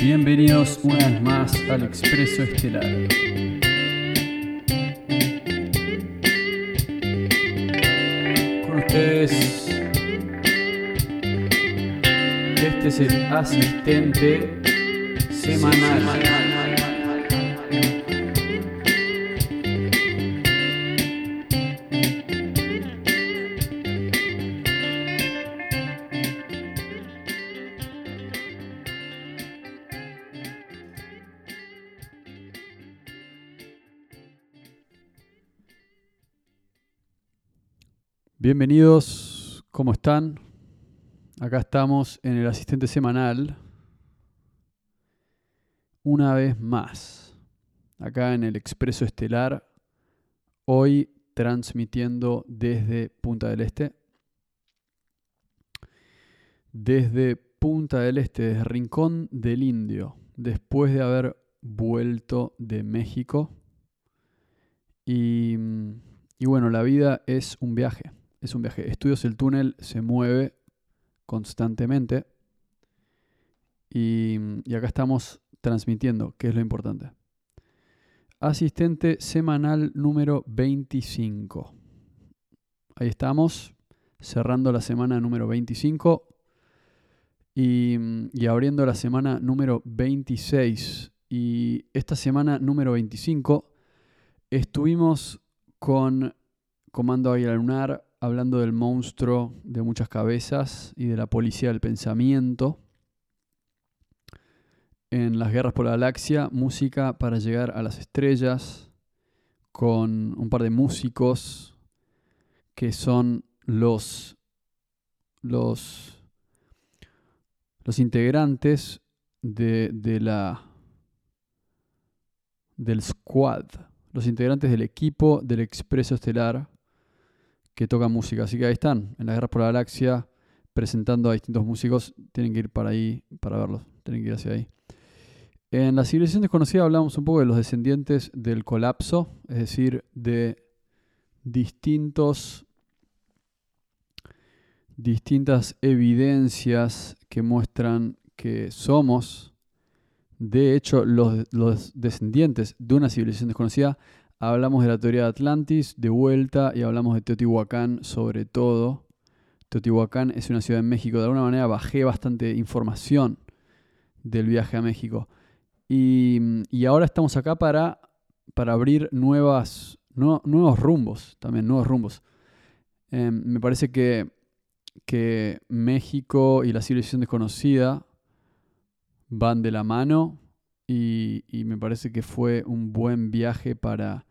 Bienvenidos una vez más al Expreso Estelar. Con ustedes, este es el asistente semanal. Bienvenidos, ¿cómo están? Acá estamos en el asistente semanal. Una vez más, acá en el Expreso Estelar, hoy transmitiendo desde Punta del Este. Desde Punta del Este, desde Rincón del Indio, después de haber vuelto de México. Y, y bueno, la vida es un viaje es un viaje. Estudios el túnel se mueve constantemente y, acá estamos transmitiendo, que es lo importante. Asistente semanal número 25. Ahí estamos, cerrando la semana número 25 y, y abriendo la semana número 26. Y esta semana número 25 estuvimos con Comando Águila Lunar hablando del monstruo de muchas cabezas y de la policía del pensamiento. En las guerras por la galaxia, música para llegar a las estrellas, con un par de músicos que son los, los, los integrantes de, de la, del squad, los integrantes del equipo del Expreso Estelar que tocan música. Así que ahí están, en la Guerra por la Galaxia, presentando a distintos músicos. Tienen que ir para ahí para verlos. Tienen que ir hacia ahí. En la civilización desconocida hablamos un poco de los descendientes del colapso, es decir, de distintos, distintas evidencias que muestran que somos, de hecho, los, los descendientes de una civilización desconocida Hablamos de la teoría de Atlantis de vuelta y hablamos de Teotihuacán sobre todo. Teotihuacán es una ciudad en México. De alguna manera bajé bastante información del viaje a México. Y, ahora estamos acá para, para abrir nuevas, nuevos rumbos, también nuevos rumbos. Em, me parece que, que México y la civilización desconocida van de la mano y, y, me parece que fue un buen viaje para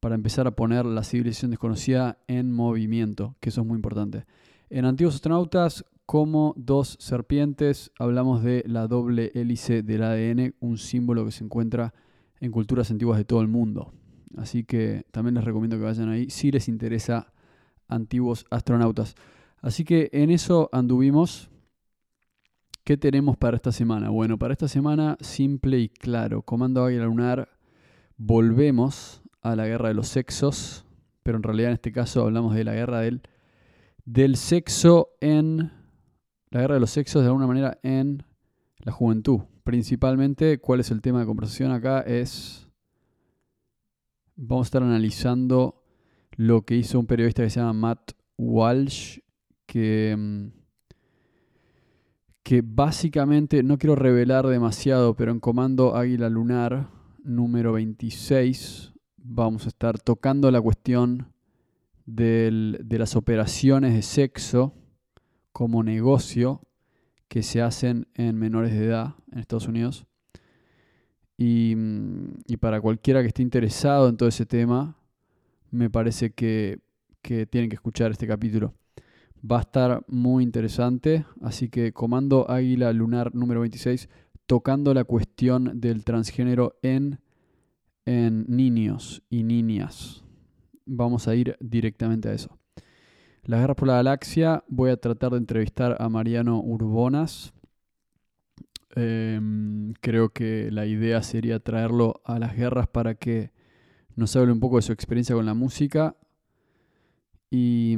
para empezar a poner la civilización desconocida en movimiento, que eso es muy importante. En Antiguos Astronautas, como dos serpientes, hablamos de la doble hélice del ADN, un símbolo que se encuentra en culturas antiguas de todo el mundo. Así que también les recomiendo que vayan ahí si les interesa antiguos astronautas. Así que en eso anduvimos. ¿Qué tenemos para esta semana? Bueno, para esta semana, simple y claro. Comando Águila Lunar, volvemos a la guerra de los sexos, pero en realidad en este caso hablamos de la guerra del, del sexo en... La guerra de los sexos de alguna manera en la juventud. Principalmente, ¿cuál es el tema de conversación acá? Es... Vamos a estar analizando lo que hizo un periodista que se llama Matt Walsh, que, mm, que básicamente, no quiero revelar demasiado, pero en Comando Águila Lunar número 26, vamos a estar tocando la cuestión de las operaciones de sexo como negocio que se hacen en menores de edad en Estados Unidos. Y, para cualquiera que esté interesado en todo ese tema, me parece que, que tienen que escuchar este capítulo. Va a estar muy interesante, así que Comando Águila Lunar número 26, tocando la cuestión del transgénero en en niños y niñas. Vamos a ir directamente a eso. Las guerras por la galaxia, voy a tratar de entrevistar a Mariano Urbonas. Em, creo que la idea sería traerlo a las guerras para que nos hable un poco de su experiencia con la música y,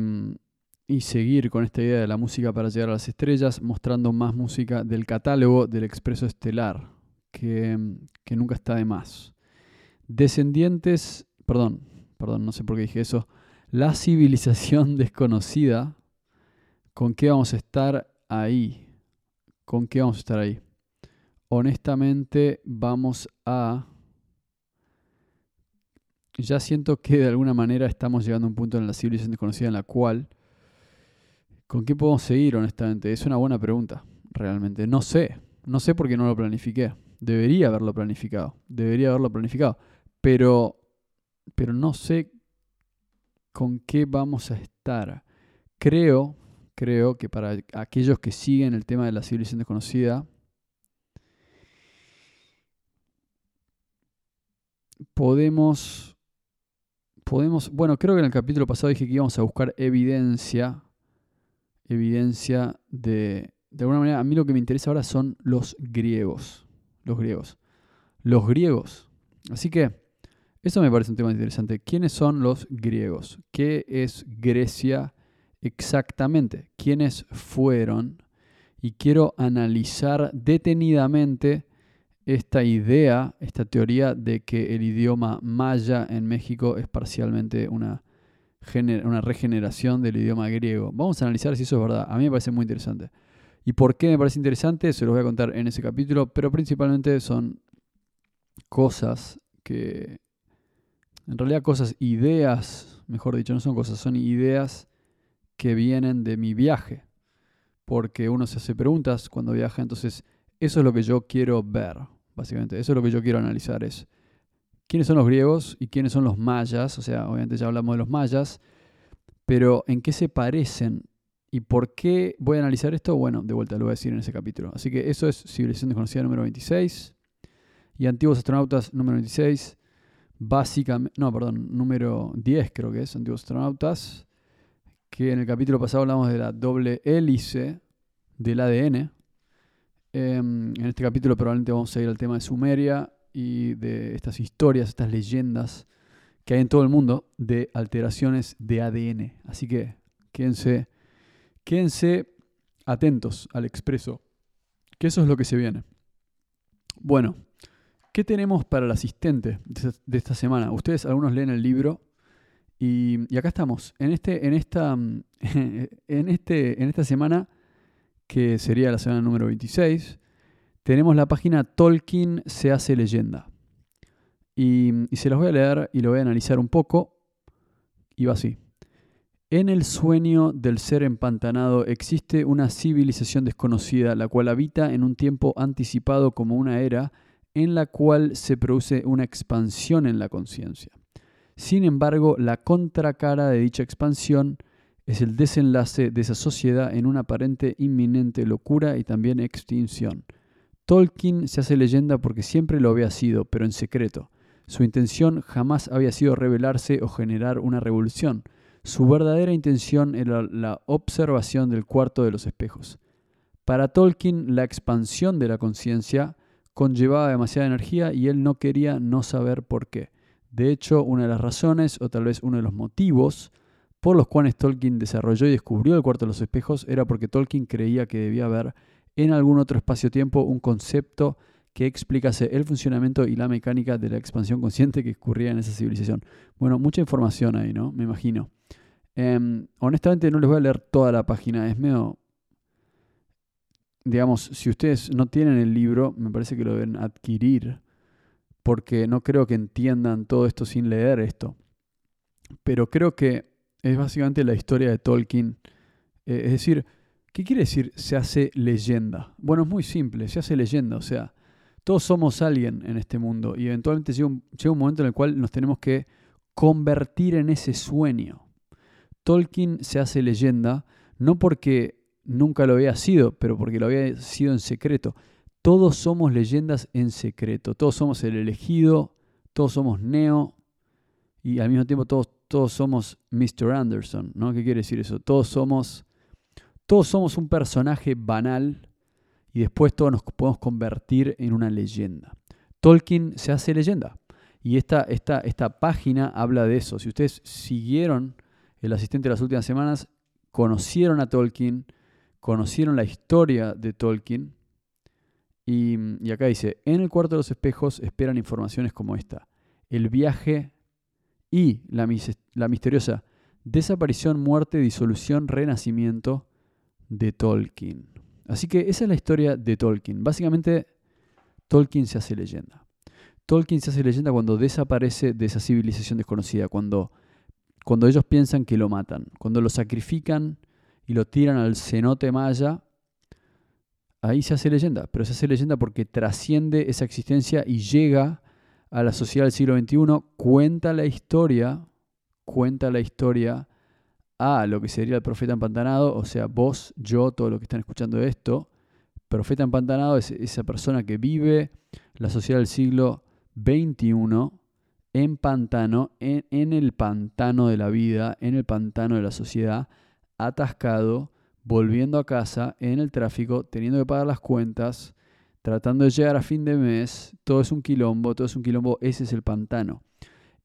seguir con esta idea de la música para llegar a las estrellas, mostrando más música del catálogo del Expreso Estelar, que nunca está de más. Descendientes, perdón, perdón, no sé por qué dije eso. La civilización desconocida, ¿con qué vamos a estar ahí? ¿Con qué vamos a estar ahí? Honestamente, vamos a ya siento que de alguna manera estamos llegando a un punto en la civilización desconocida en la cual, ¿con qué podemos seguir honestamente? Es una buena pregunta, realmente. No sé, no sé por qué no lo planifiqué. Debería haberlo planificado, debería haberlo planificado, pero, pero no sé con qué vamos a estar. Creo, creo que para aquellos que siguen el tema de la civilización desconocida, podemos podemos, bueno, creo que en el capítulo pasado dije que íbamos a buscar evidencia, evidencia de, de alguna manera, a mí lo que me interesa ahora son los griegos, los griegos, los griegos. Así que eso me parece un tema interesante. ¿Quiénes son los griegos? ¿Qué es Grecia exactamente? ¿Quiénes fueron? Y quiero analizar detenidamente esta idea, esta teoría de que el idioma maya en México es parcialmente una, una regeneración del idioma griego. Vamos a analizar si eso es verdad. A mí me parece muy interesante. ¿Y por qué me parece interesante? Se los voy a contar en ese capítulo, pero principalmente son cosas que, en realidad cosas, ideas, mejor dicho, no son cosas, son ideas que vienen de mi viaje. Porque uno se hace preguntas cuando viaja, entonces eso es lo que yo quiero ver, básicamente. Eso es lo que yo quiero analizar. Es quiénes son los griegos y quiénes son los mayas. O sea, obviamente ya hablamos de los mayas. Pero en qué se parecen y por qué voy a analizar esto, bueno, de vuelta lo voy a decir en ese capítulo. Así que eso es Civilización Desconocida número 26 y Antiguos Astronautas número 26. Básicamente, no, perdón, número 10 creo que es, Antiguos Astronautas. Que en el capítulo pasado hablamos de la doble hélice del ADN, Em, en este capítulo probablemente vamos a ir al tema de Sumeria y de estas historias, estas leyendas que hay en todo el mundo de alteraciones de ADN. Así que quédense, quédense atentos al expreso, que eso es lo que se viene. Bueno, ¿qué tenemos para el asistente de esta semana? Ustedes algunos leen el libro y, y acá estamos. En, este, en, esta, en, este, en esta semana que sería la semana número 26, tenemos la página Tolkien se hace leyenda. Y, se las voy a leer y lo voy a analizar un poco. Y va así. En el sueño del ser empantanado existe una civilización desconocida, la cual habita en un tiempo anticipado como una era en la cual se produce una expansión en la conciencia. Sin embargo, la contracara de dicha expansión es el desenlace de esa sociedad en una aparente inminente locura y también extinción. Tolkien se hace leyenda porque siempre lo había sido, pero en secreto. Su intención jamás había sido rebelarse o generar una revolución. Su verdadera intención era la observación del cuarto de los espejos. Para Tolkien, la expansión de la conciencia conllevaba demasiada energía y él no quería no saber por qué. De hecho, una de las razones, o tal vez uno de los motivos, por los cuales Tolkien desarrolló y descubrió el cuarto de los espejos era porque Tolkien creía que debía haber en algún otro espacio-tiempo un concepto que explicase el funcionamiento y la mecánica de la expansión consciente que ocurría en esa civilización. Bueno, mucha información ahí, ¿no? Me imagino. Em, honestamente no les voy a leer toda la página, es medio... Digamos, si ustedes no tienen el libro, me parece que lo deben adquirir, porque no creo que entiendan todo esto sin leer esto. Pero creo que es básicamente la historia de Tolkien. Eh, es decir, ¿qué quiere decir se hace leyenda? Bueno, es muy simple, se hace leyenda, o sea, todos somos alguien en este mundo y eventualmente llega llega un momento en el cual nos tenemos que convertir en ese sueño. Tolkien se hace leyenda no porque nunca lo había sido, pero porque lo había sido en secreto. Todos somos leyendas en secreto, todos somos el elegido, todos somos Neo y al mismo tiempo todos todos somos Mr. Anderson, ¿no? ¿Qué quiere decir eso? Todos somos, todos somos un personaje banal y después todos nos podemos convertir en una leyenda. Tolkien se hace leyenda y esta, esta página habla de eso. Si ustedes siguieron el asistente de las últimas semanas, conocieron a Tolkien, conocieron la historia de Tolkien. Y, acá dice, en el cuarto de los espejos esperan informaciones como esta. El viaje y la, la misteriosa desaparición, muerte, disolución, renacimiento de Tolkien. Así que esa es la historia de Tolkien. Básicamente, Tolkien se hace leyenda. Tolkien se hace leyenda cuando desaparece de esa civilización desconocida, cuando, cuando ellos piensan que lo matan, cuando lo sacrifican y lo tiran al cenote maya. Ahí se hace leyenda, pero se hace leyenda porque trasciende esa existencia y llega a la sociedad del siglo XXI, cuenta la historia, cuenta la historia a lo que sería el profeta empantanado, o sea, vos, yo, todos los que están escuchando esto, profeta empantanado es esa persona que vive la sociedad del siglo XXI en pantano, en, en el pantano de la vida, en el pantano de la sociedad, atascado, volviendo a casa, en el tráfico, teniendo que pagar las cuentas, tratando de llegar a fin de mes, todo es un quilombo, todo es un quilombo, ese es el pantano.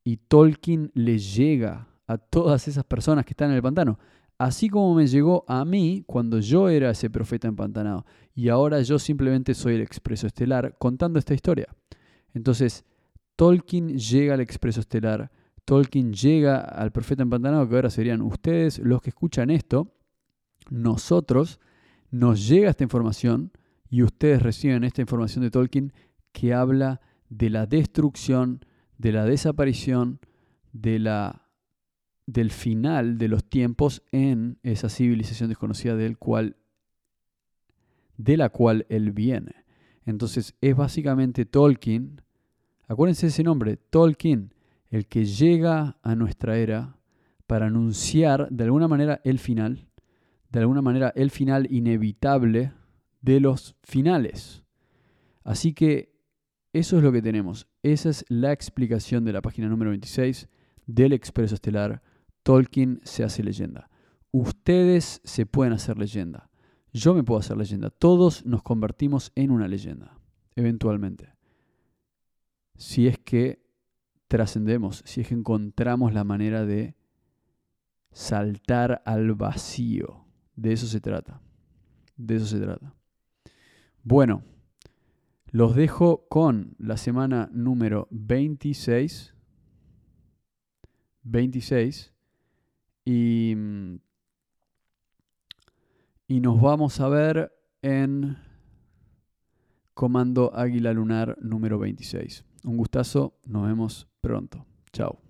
Y Tolkien le llega a todas esas personas que están en el pantano, así como me llegó a mí cuando yo era ese profeta empantanado. Y ahora yo simplemente soy el expreso estelar contando esta historia. Entonces, Tolkien llega al expreso estelar, Tolkien llega al profeta empantanado, que ahora serían ustedes los que escuchan esto, nosotros, nos llega esta información, y ustedes reciben esta información de Tolkien que habla de la destrucción, de la desaparición, de la, del final de los tiempos en esa civilización desconocida del cual, de la cual él viene. Entonces es básicamente Tolkien, acuérdense de ese nombre, Tolkien, el que llega a nuestra era para anunciar de alguna manera el final, de alguna manera el final inevitable de los finales. Así que eso es lo que tenemos. Esa es la explicación de la página número 26 del Expreso Estelar. Tolkien se hace leyenda. Ustedes se pueden hacer leyenda. Yo me puedo hacer leyenda. Todos nos convertimos en una leyenda, eventualmente. Si es que trascendemos, si es que encontramos la manera de saltar al vacío. De eso se trata. De eso se trata. Bueno, los dejo con la semana número 26. 26. Y, y nos vamos a ver en Comando Águila Lunar número 26. Un gustazo, nos vemos pronto. Chao.